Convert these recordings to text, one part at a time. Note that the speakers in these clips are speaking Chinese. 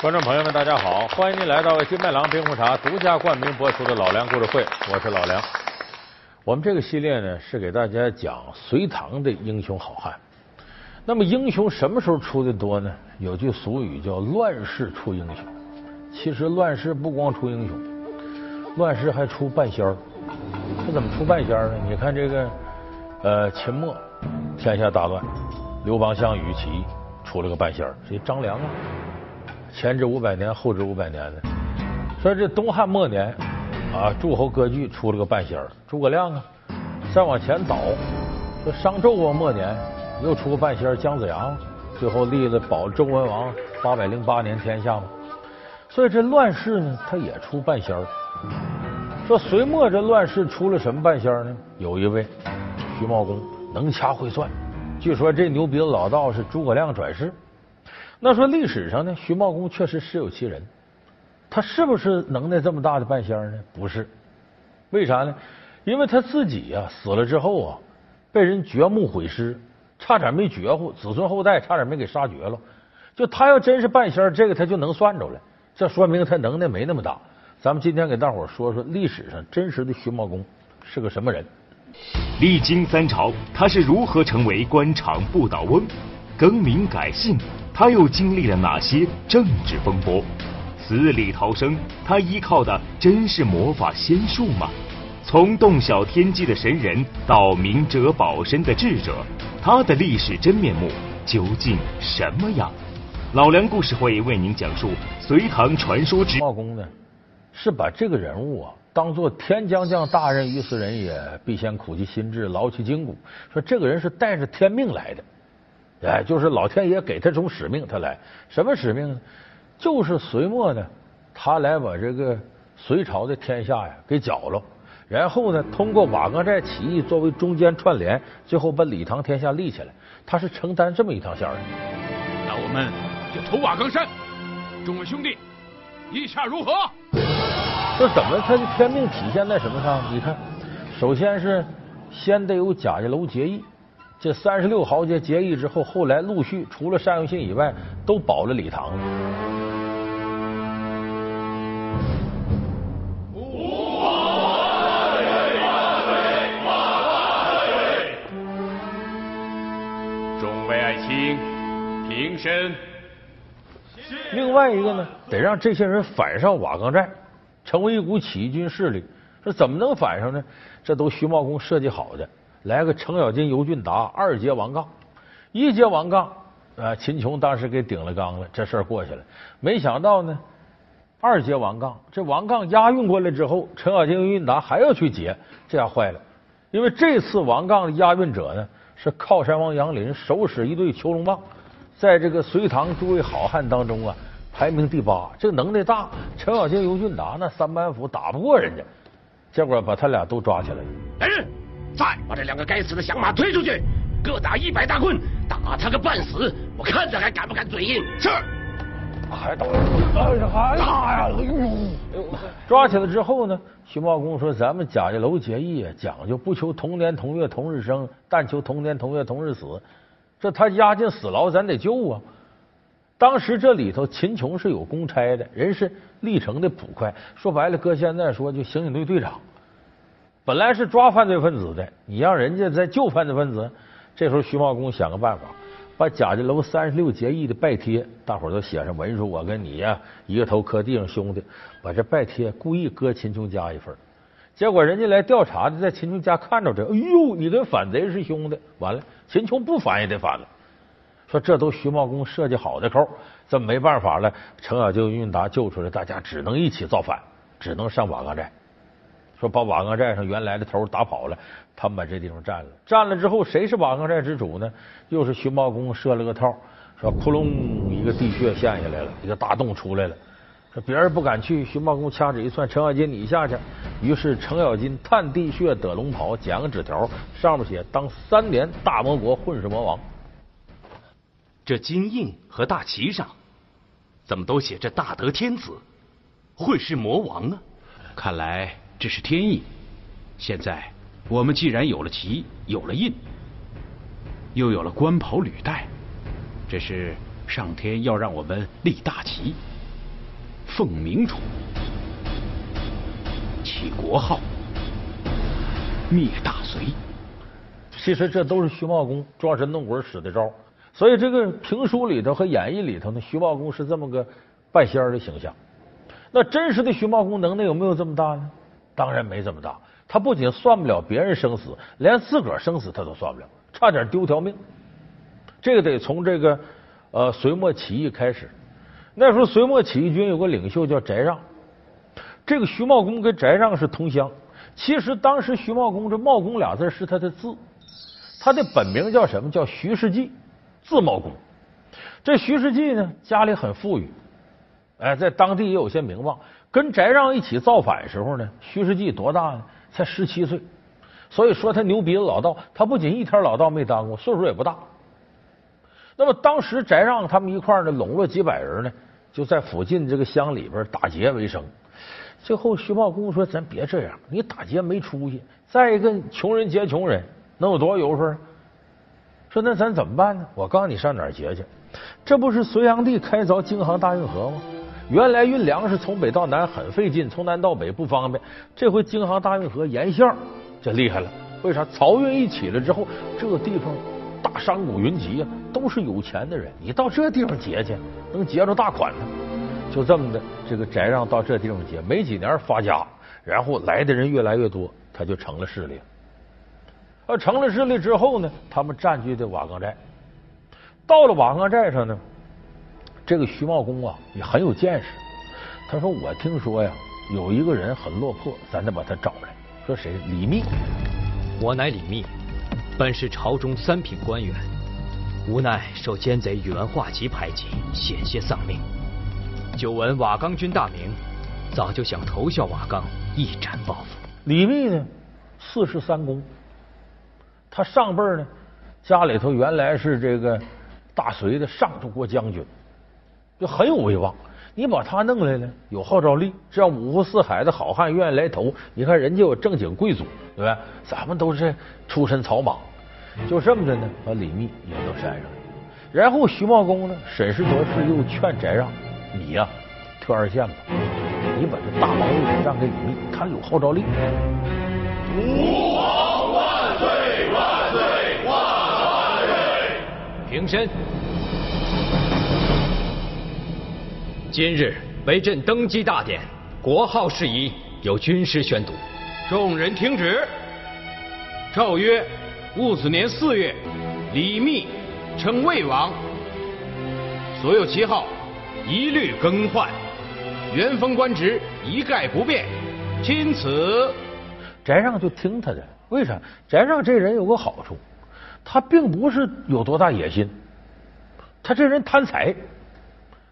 观众朋友们，大家好！欢迎您来到金麦郎冰红茶独家冠名播出的《老梁故事会》，我是老梁。我们这个系列呢，是给大家讲隋唐的英雄好汉。那么，英雄什么时候出的多呢？有句俗语叫“乱世出英雄”。其实，乱世不光出英雄，乱世还出半仙儿。这怎么出半仙儿呢？你看这个，呃，秦末天下大乱，刘邦、项羽起义，出了个半仙儿，谁？张良啊。前知五百年，后知五百年的。说这东汉末年啊，诸侯割据出了个半仙儿，诸葛亮啊。再往前倒，说商纣王末年又出个半仙儿，姜子牙，最后立了保周文王八百零八年天下嘛。所以这乱世呢，他也出半仙儿。说隋末这乱世出了什么半仙儿呢？有一位徐茂公能掐会算，据说这牛鼻子老道是诸葛亮转世。那说历史上呢，徐茂公确实实有其人，他是不是能耐这么大的半仙呢？不是，为啥呢？因为他自己呀死了之后啊，被人掘墓毁尸，差点没绝户，子孙后代差点没给杀绝了。就他要真是半仙，这个他就能算着了，这说明他能耐没那么大。咱们今天给大伙说说历史上真实的徐茂公是个什么人。历经三朝，他是如何成为官场不倒翁？更名改姓。他又经历了哪些政治风波？死里逃生，他依靠的真是魔法仙术吗？从洞晓天机的神人到明哲保身的智者，他的历史真面目究竟什么样？老梁故事会为您讲述隋唐传说之茂公呢，是把这个人物啊当做天将降大任于斯人也，必先苦其心志，劳其筋骨。说这个人是带着天命来的。哎，就是老天爷给他种使命，他来什么使命呢？就是隋末呢，他来把这个隋朝的天下呀给搅了，然后呢，通过瓦岗寨起义作为中间串联，最后把李唐天下立起来。他是承担这么一趟线的。那我们就投瓦岗山，众位兄弟，意下如何？这怎么他的天命体现在什么上？你看，首先是先得有贾家楼结义。这三十六豪杰结义之后，后来陆续除了单于信以外，都保了李唐。众位爱卿，平身。另外一个呢，得让这些人反上瓦岗寨，成为一股起义军势力。说怎么能反上呢？这都徐茂公设计好的。来个程咬金、尤俊达二节王杠，一节王杠啊！秦琼当时给顶了缸了，这事儿过去了。没想到呢，二节王杠，这王杠押运过来之后，程咬金、尤俊达还要去劫，这下坏了。因为这次王杠的押运者呢，是靠山王杨林手使一对囚龙棒，在这个隋唐诸位好汉当中啊，排名第八，这能耐大。程咬金、尤俊达那三板斧打不过人家，结果把他俩都抓起来了。来人！再把这两个该死的响马推出去，各打一百大棍，打他个半死！我看他还敢不敢嘴硬？是。还打？哎呀，还打呀！哎呦！抓起来之后呢，徐茂公说：“咱们贾家楼结义讲究不求同年同月同日生，但求同年同月同日死。这他押进死牢，咱得救啊！”当时这里头秦琼是有公差的，人是历城的捕快，说白了，搁现在说就刑警队队长。本来是抓犯罪分子的，你让人家再救犯罪分子。这时候徐茂公想个办法，把贾家楼三十六结义的拜帖，大伙都写上文书，我跟你呀一个头磕地上，兄弟，把这拜帖故意搁秦琼家一份。结果人家来调查的，在秦琼家看着这，哎呦，你跟反贼是兄弟，完了，秦琼不反也得反了。说这都徐茂公设计好的扣，这没办法了，程咬金、韵达救出来，大家只能一起造反，只能上瓦岗寨。说把瓦岗寨上原来的头打跑了，他们把这地方占了。占了之后，谁是瓦岗寨之主呢？又是徐茂公设了个套，说扑隆一个地穴陷下来了，一个大洞出来了。说别人不敢去，徐茂公掐指一算，程咬金你下去。于是程咬金探地穴得龙袍，捡个纸条，上面写当三年大魔国混世魔王。这金印和大旗上怎么都写着大德天子、混世魔王呢？看来。这是天意。现在我们既然有了旗，有了印，又有了官袍履带，这是上天要让我们立大旗，奉明主，起国号，灭大隋。其实这都是徐茂公装神弄鬼使的招，所以这个评书里头和演义里头呢，徐茂公是这么个半仙儿的形象。那真实的徐茂公能耐有没有这么大呢？当然没这么大。他不仅算不了别人生死，连自个儿生死他都算不了，差点丢条命。这个得从这个呃隋末起义开始。那时候隋末起义军有个领袖叫翟让，这个徐茂公跟翟让是同乡。其实当时徐茂公这茂公俩字是他的字，他的本名叫什么？叫徐世绩，字茂公。这徐世绩呢，家里很富裕，哎，在当地也有些名望。跟翟让一起造反时候呢，徐世绩多大呢？才十七岁。所以说他牛鼻子老道，他不仅一天老道没当过，岁数也不大。那么当时翟让他们一块呢，笼络几百人呢，就在附近这个乡里边打劫为生。最后徐茂公说：“咱别这样，你打劫没出息。再一个，穷人劫穷人，能有多少油水？说那咱怎么办呢？我告诉你，上哪儿劫去？这不是隋炀帝开凿京杭大运河吗？原来运粮食从北到南很费劲，从南到北不方便。这回京杭大运河沿线这厉害了。为啥？漕运一起来之后，这个地方大商贾云集啊，都是有钱的人。你到这地方劫去，能劫着大款呢。就这么的，这个翟让到这地方劫，没几年发家，然后来的人越来越多，他就成了势力。呃，成了势力之后呢，他们占据的瓦岗寨。到了瓦岗寨上呢，这个徐茂公啊也很有见识。他说：“我听说呀，有一个人很落魄，咱得把他找来。说谁？李密。我乃李密，本是朝中三品官员，无奈受奸贼宇文化及排挤，险些丧命。久闻瓦岗军大名，早就想投效瓦岗，一展抱负。李密呢，四世三公，他上辈呢，家里头原来是这个大隋的上柱国将军，就很有威望。你把他弄来了，有号召力，这样五湖四海的好汉愿意来投。你看人家有正经贵族，对吧？咱们都是出身草莽，就这么的呢，把李密引到山上。然后徐茂公呢，审时度势，又劝翟让，你呀，退二线吧，你把这大王位让给李密，他有号召力。吾皇万岁万岁万万岁！平身。今日为朕登基大典，国号事宜由军师宣读。众人听旨。诏曰：戊子年四月，李密称魏王，所有旗号一律更换，原封官职一概不变。钦此。翟让就听他的，为啥？翟让这人有个好处，他并不是有多大野心，他这人贪财。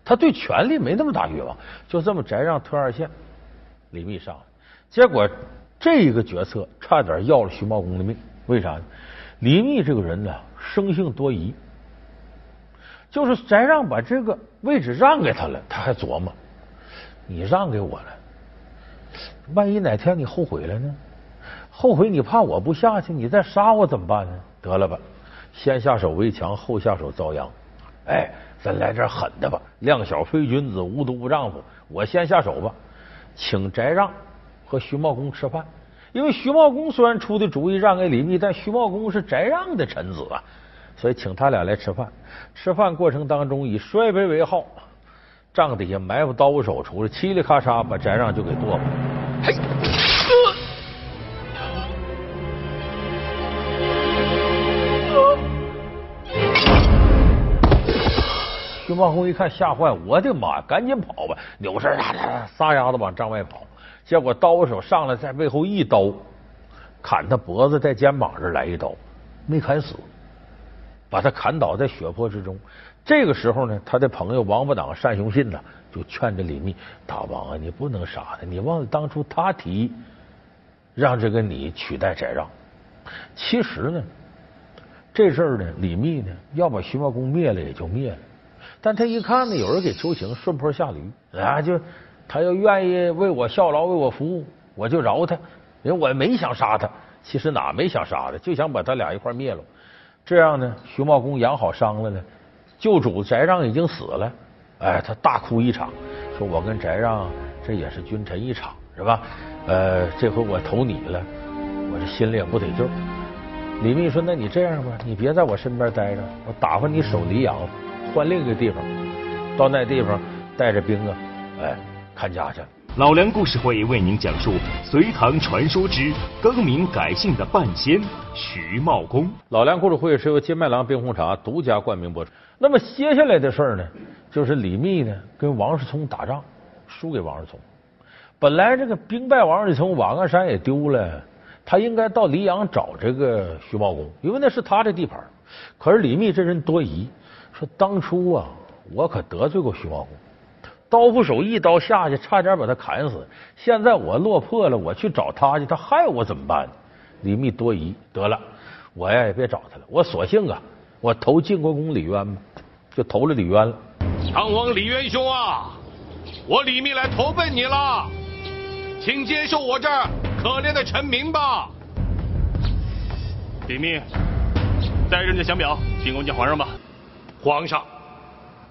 他对权力没那么大欲望，就这么翟让退二线，李密上了，结果这一个决策差点要了徐茂公的命。为啥呢？李密这个人呢，生性多疑，就是翟让把这个位置让给他了，他还琢磨：你让给我了，万一哪天你后悔了呢？后悔你怕我不下去，你再杀我怎么办呢？得了吧，先下手为强，后下手遭殃。哎。咱来点狠的吧！量小非君子，无毒不丈夫。我先下手吧，请翟让和徐茂公吃饭。因为徐茂公虽然出的主意让给李密，但徐茂公是翟让的臣子啊，所以请他俩来吃饭。吃饭过程当中以摔杯为号，帐底下埋伏刀手出来，嘁哩咔嚓把翟让就给剁了。徐茂公一看吓坏，我的妈，赶紧跑吧！扭身啦啦撒丫子往帐外跑，结果刀手上来在背后一刀砍他脖子，在肩膀这来一刀，没砍死，把他砍倒在血泊之中。这个时候呢，他的朋友王八党单雄信呢就劝着李密：“大王啊，你不能杀他，你忘了当初他提议让这个你取代翟让。其实呢，这事儿呢，李密呢要把徐茂公灭了也就灭了。”但他一看呢，有人给求情，顺坡下驴啊！就他要愿意为我效劳，为我服务，我就饶他。因为我没想杀他，其实哪没想杀他，就想把他俩一块灭了。这样呢，徐茂公养好伤了呢，救主翟让已经死了，哎，他大哭一场，说我跟翟让这也是君臣一场，是吧？呃，这回我投你了，我这心里也不得劲。李密说：“那你这样吧，你别在我身边待着，我打发你守黎阳，换另一个地方，到那地方带着兵啊，哎，看家去。”老梁故事会为您讲述隋唐传说之更名改姓的半仙徐茂公。老梁故事会是由金麦郎冰红茶独家冠名播出。那么接下来的事儿呢，就是李密呢跟王世充打仗，输给王世充。本来这个兵败王世充，瓦岗山也丢了，他应该到黎阳找这个徐茂公，因为那是他的地盘。可是李密这人多疑，说当初啊，我可得罪过徐茂公。刀斧手一刀下去，差点把他砍死。现在我落魄了，我去找他去，他害我怎么办？李密多疑，得了，我呀也别找他了，我索性啊，我投晋国公李渊吧，就投了李渊了。唐王李渊兄啊，我李密来投奔你了，请接受我这可怜的臣民吧。李密，带着你的降表，进宫见皇上吧。皇上。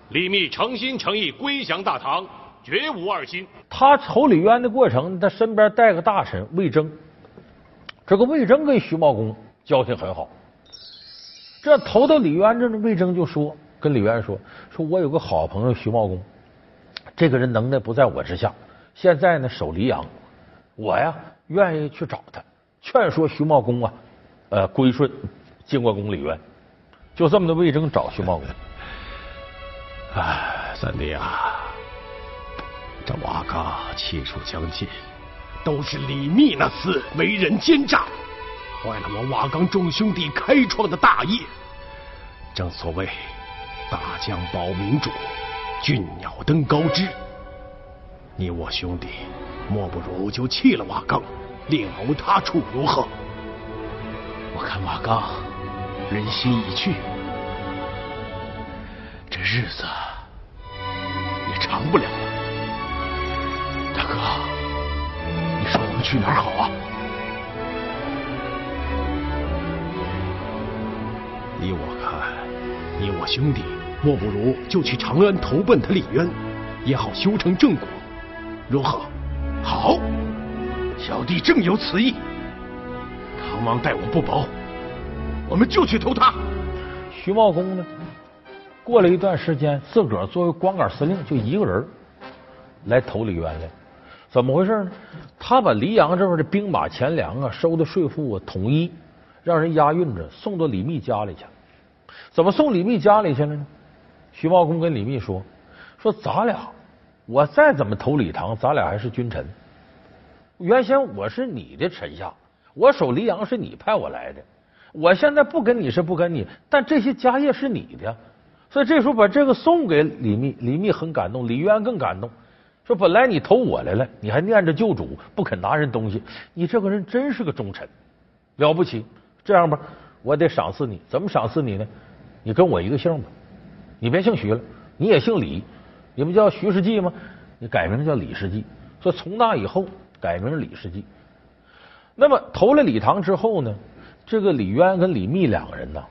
李密诚心诚意归降大唐，绝无二心。他投李渊的过程，他身边带个大臣魏征。这个魏征跟徐茂公交情很好。这投到李渊这呢，魏征就说：“跟李渊说，说我有个好朋友徐茂公，这个人能耐不在我之下。现在呢，守黎阳，我呀愿意去找他，劝说徐茂公啊，呃，归顺晋国公李渊。就这么的，魏征找徐茂公。”哎，三弟啊，这瓦岗气数将尽，都是李密那厮为人奸诈，坏了我瓦岗众兄弟开创的大业。正所谓大将保民主，俊鸟登高枝。你我兄弟，莫不如就弃了瓦岗，另谋他处，如何？我看瓦岗人心已去。这日子也长不了了，大哥，你说我们去哪儿好啊？依我看，你我兄弟莫不如就去长安投奔他李渊，也好修成正果，如何？好，小弟正有此意。唐王待我不薄，我们就去投他。徐茂公呢？过了一段时间，自个儿作为光杆司令，就一个人来投李渊来。怎么回事呢？他把黎阳这边的兵马钱粮啊，收的税赋啊，统一让人押运着送到李密家里去。怎么送李密家里去了呢？徐茂公跟李密说：“说咱俩，我再怎么投李唐，咱俩还是君臣。原先我是你的臣下，我守黎阳是你派我来的。我现在不跟你是不跟你，但这些家业是你的。”所以这时候把这个送给李密，李密很感动，李渊更感动，说：“本来你投我来了，你还念着旧主，不肯拿人东西，你这个人真是个忠臣，了不起。这样吧，我得赏赐你，怎么赏赐你呢？你跟我一个姓吧，你别姓徐了，你也姓李，你不叫徐世绩吗？你改名叫李世绩。说从那以后改名李世绩。那么投了李唐之后呢，这个李渊跟李密两个人呢，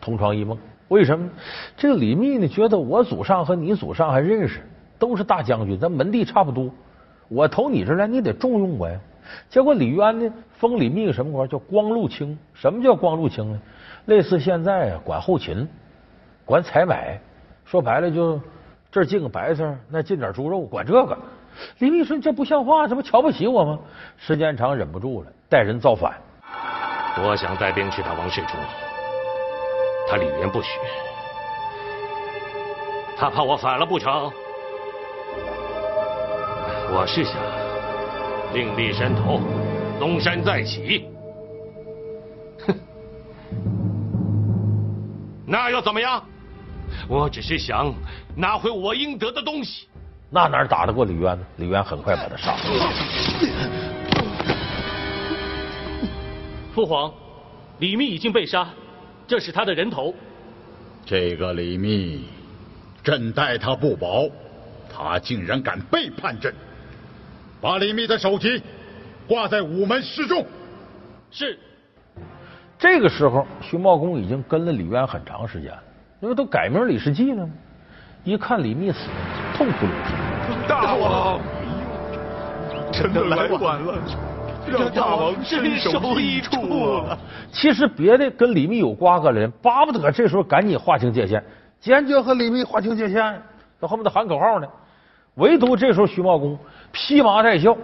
同床异梦。”为什么？这个李密呢？觉得我祖上和你祖上还认识，都是大将军，咱门第差不多。我投你这来，你得重用我呀。结果李渊呢，封李密个什么官？叫光禄卿。什么叫光禄卿呢？类似现在啊，管后勤，管采买。说白了，就这儿进个白菜，那进点猪肉，管这个。李密说：“这不像话，这不瞧不起我吗？”时间长，忍不住了，带人造反。我想带兵去打王世充。他李渊不许，他怕我反了不成？我是想另立山头，东山再起。哼，那又怎么样？我只是想拿回我应得的东西。那哪打得过李渊呢？李渊很快把他杀了。父皇，李密已经被杀。这是他的人头。这个李密，朕待他不薄，他竟然敢背叛朕！把李密的首级挂在午门示众。是。这个时候，徐茂公已经跟了李渊很长时间了，因为都改名李世绩了。一看李密死，了，痛哭流涕。大王，臣的来晚了，让大王身首异处了。其实别的跟李密有瓜葛的人，巴不得这时候赶紧划清界限，坚决和李密划清界限，在后面得喊口号呢。唯独这时候徐茂公披麻戴孝，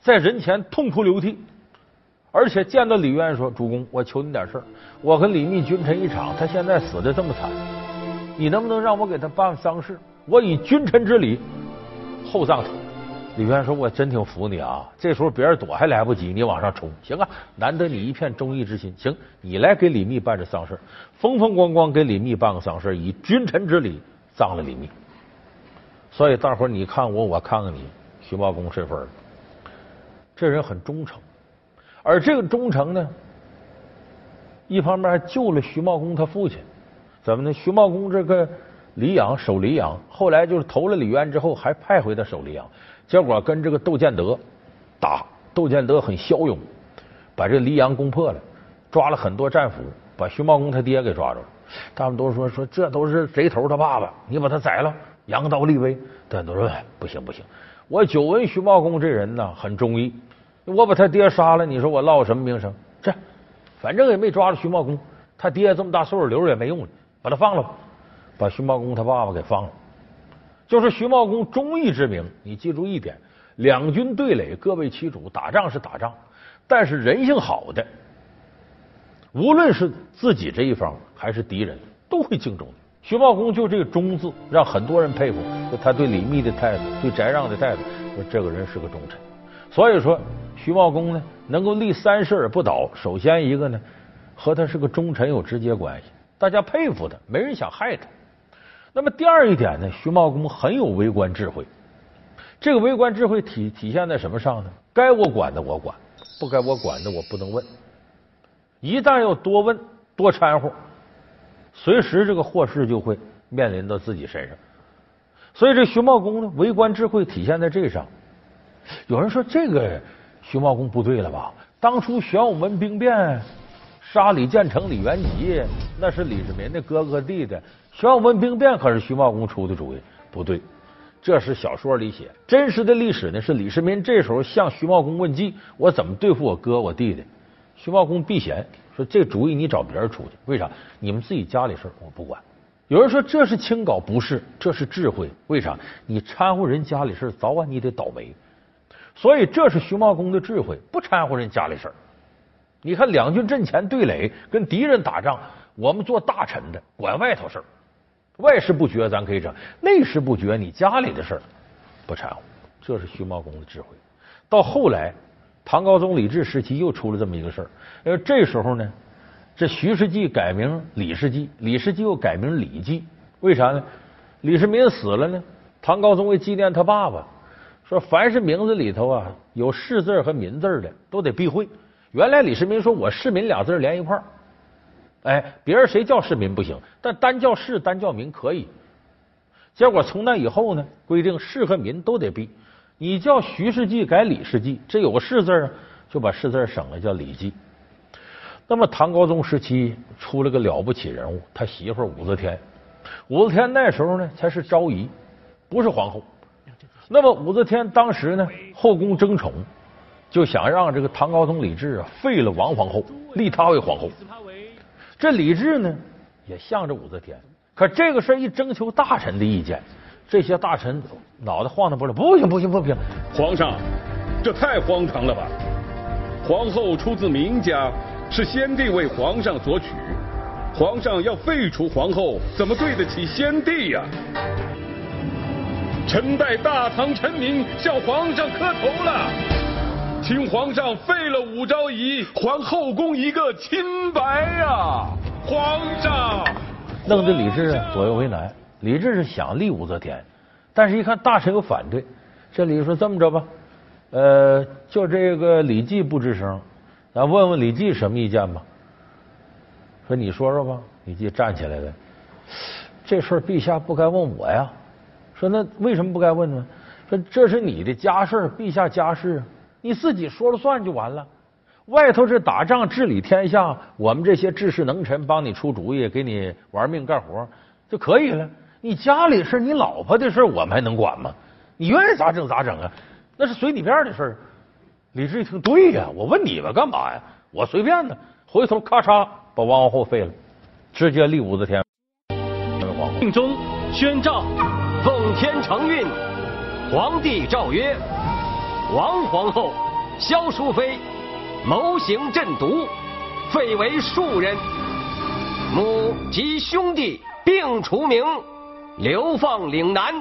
在人前痛哭流涕，而且见到李渊说：“主公，我求你点事儿，我跟李密君臣一场，他现在死的这么惨，你能不能让我给他办丧事？我以君臣之礼厚葬他。”李渊说：“我真挺服你啊！这时候别人躲还来不及，你往上冲，行啊！难得你一片忠义之心，行，你来给李密办这丧事，风风光光给李密办个丧事，以君臣之礼葬了李密。所以大伙儿你看我，我看看你，徐茂公这份儿，这人很忠诚，而这个忠诚呢，一方面还救了徐茂公他父亲。怎么呢？徐茂公这个黎阳守黎阳，后来就是投了李渊之后，还派回他守黎阳。结果跟这个窦建德打，窦建德很骁勇，把这黎阳攻破了，抓了很多战俘，把徐茂公他爹给抓住了。他们都说说这都是贼头他爸爸，你把他宰了，扬刀立威。但都说不行不行，我久闻徐茂公这人呢很忠义，我把他爹杀了，你说我落什么名声？这反正也没抓住徐茂公，他爹这么大岁数留着也没用了，把他放了吧，把徐茂公他爸爸给放了。就是徐茂公忠义之名，你记住一点：两军对垒，各为其主，打仗是打仗，但是人性好的，无论是自己这一方还是敌人，都会敬重你。徐茂公就这个忠字，让很多人佩服。就他对李密的态度，对翟让的态度，说这个人是个忠臣。所以说，徐茂公呢，能够立三世而不倒，首先一个呢，和他是个忠臣有直接关系，大家佩服他，没人想害他。那么第二一点呢，徐茂公很有为官智慧。这个为官智慧体体现在什么上呢？该我管的我管，不该我管的我不能问。一旦要多问多掺和，随时这个祸事就会面临到自己身上。所以这徐茂公呢，为官智慧体现在这上。有人说这个徐茂公不对了吧？当初玄武门兵变杀李建成、李元吉，那是李世民的哥哥弟弟。玄武门兵变可是徐茂公出的主意，不对，这是小说里写。真实的历史呢是李世民这时候向徐茂公问计，我怎么对付我哥我弟弟？徐茂公避嫌说这主意你找别人出去，为啥？你们自己家里事我不管。有人说这是清高，不是，这是智慧。为啥？你掺和人家里事早晚你得倒霉。所以这是徐茂公的智慧，不掺和人家里事你看两军阵前对垒，跟敌人打仗，我们做大臣的管外头事儿。外事不决，咱可以整；内事不决，你家里的事儿不掺和。这是徐茂公的智慧。到后来，唐高宗李治时期又出了这么一个事儿，因为这时候呢，这徐世绩改名李世绩，李世绩又改名李绩，为啥呢？李世民死了呢，唐高宗为纪念他爸爸，说凡是名字里头啊有世字和民字的都得避讳。原来李世民说我世民俩字连一块儿。哎，别人谁叫世民不行，但单叫世单叫民可以。结果从那以后呢，规定世和民都得避。你叫徐世绩改李世绩，这有个世字啊，就把世字省了，叫李绩。那么唐高宗时期出了个了不起人物，他媳妇武则天。武则天那时候呢才是昭仪，不是皇后。那么武则天当时呢后宫争宠，就想让这个唐高宗李治啊废了王皇后，立她为皇后。这李治呢，也向着武则天，可这个事儿一征求大臣的意见，这些大臣脑袋晃荡不了，不行不行不行！皇上，这太荒唐了吧！皇后出自名家，是先帝为皇上所娶，皇上要废除皇后，怎么对得起先帝呀？臣代大唐臣民向皇上磕头了，请皇上废了武昭仪，还后宫一个清白呀！皇上，弄得李治左右为难。李治是想立武则天，但是一看大臣有反对，这李说这么着吧，呃，就这个李绩不吱声，咱问问李绩什么意见吧。说你说说吧。李绩站起来了，这事儿陛下不该问我呀。说那为什么不该问呢？说这是你的家事，陛下家事啊，你自己说了算就完了。外头是打仗治理天下，我们这些治世能臣帮你出主意，给你玩命干活就可以了。你家里事，你老婆的事，我们还能管吗？你愿意咋整咋整啊？那是随你便的事。李治一听，对呀，我问你们干嘛呀？我随便呢。回头咔嚓把王皇后废了，直接立武则天为皇后。令中宣诏，奉天承运，皇帝诏曰：王皇后萧淑妃谋行鸩毒，废为庶人。母及兄弟并除名，流放岭南，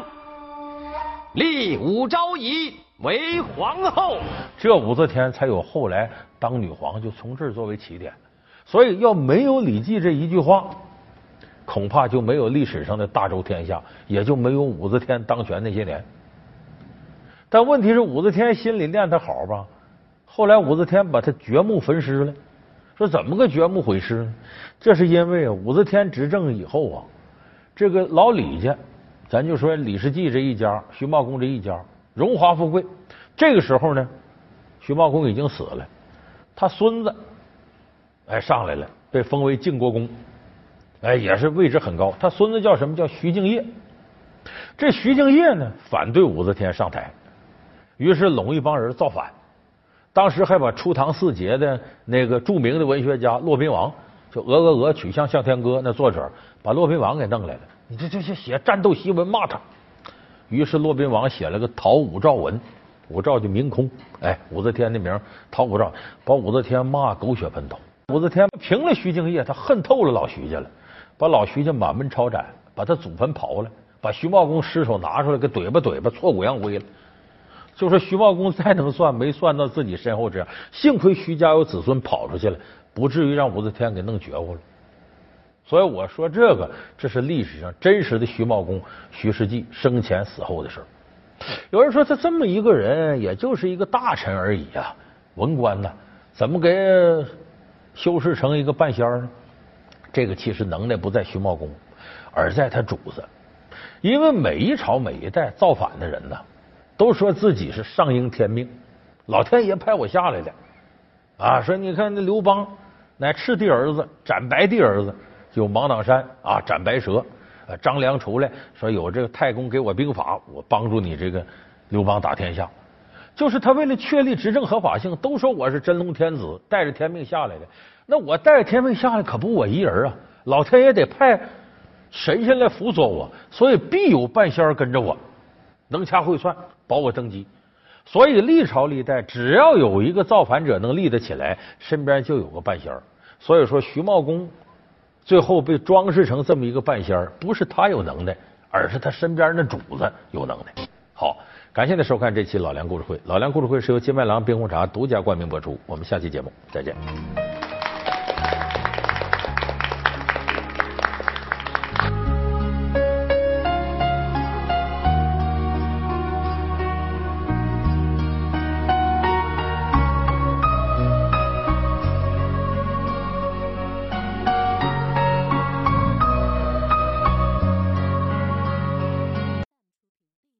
立武昭仪。为皇后，这武则天才有后来当女皇，就从这儿作为起点。所以要没有李记这一句话，恐怕就没有历史上的大周天下，也就没有武则天当权那些年。但问题是，武则天心里念他好吧？后来武则天把他掘墓焚尸了。说怎么个掘墓毁尸呢？这是因为武则天执政以后啊，这个老李家，咱就说李世济这一家，徐茂公这一家。荣华富贵，这个时候呢，徐茂公已经死了，他孙子哎上来了，被封为晋国公，哎也是位置很高。他孙子叫什么叫徐敬业？这徐敬业呢反对武则天上台，于是拢一帮人造反。当时还把初唐四杰的那个著名的文学家骆宾王，就《鹅鹅鹅，曲项向天歌》那作者，把骆宾王给弄来了。你这这些写战斗檄文骂他。于是骆宾王写了个讨武曌文，武曌就明空，哎，武则天的名讨武曌，把武则天骂狗血喷头。武则天平了徐敬业，他恨透了老徐家了，把老徐家满门抄斩，把他祖坟刨了，把徐茂公尸首拿出来给怼吧怼吧，挫骨扬灰了。就说徐茂公再能算，没算到自己身后这样，幸亏徐家有子孙跑出去了，不至于让武则天给弄绝乎了。所以我说这个，这是历史上真实的徐茂公徐世绩生前死后的事有人说他这么一个人，也就是一个大臣而已啊，文官呢，怎么给修饰成一个半仙呢？这个其实能耐不在徐茂公，而在他主子。因为每一朝每一代造反的人呢，都说自己是上应天命，老天爷派我下来的啊。说你看那刘邦乃赤帝儿子，斩白帝儿子。就芒砀山啊，斩白蛇。张良出来说：“有这个太公给我兵法，我帮助你这个刘邦打天下。”就是他为了确立执政合法性，都说我是真龙天子，带着天命下来的。那我带着天命下来，可不我一人啊！老天爷得派神仙来辅佐我，所以必有半仙跟着我，能掐会算，保我登基。所以历朝历代，只要有一个造反者能立得起来，身边就有个半仙儿所以说，徐茂公。最后被装饰成这么一个半仙儿，不是他有能耐，而是他身边的主子有能耐。好，感谢您收看这期老梁故事会。老梁故事会是由金麦郎冰红茶独家冠名播出。我们下期节目再见。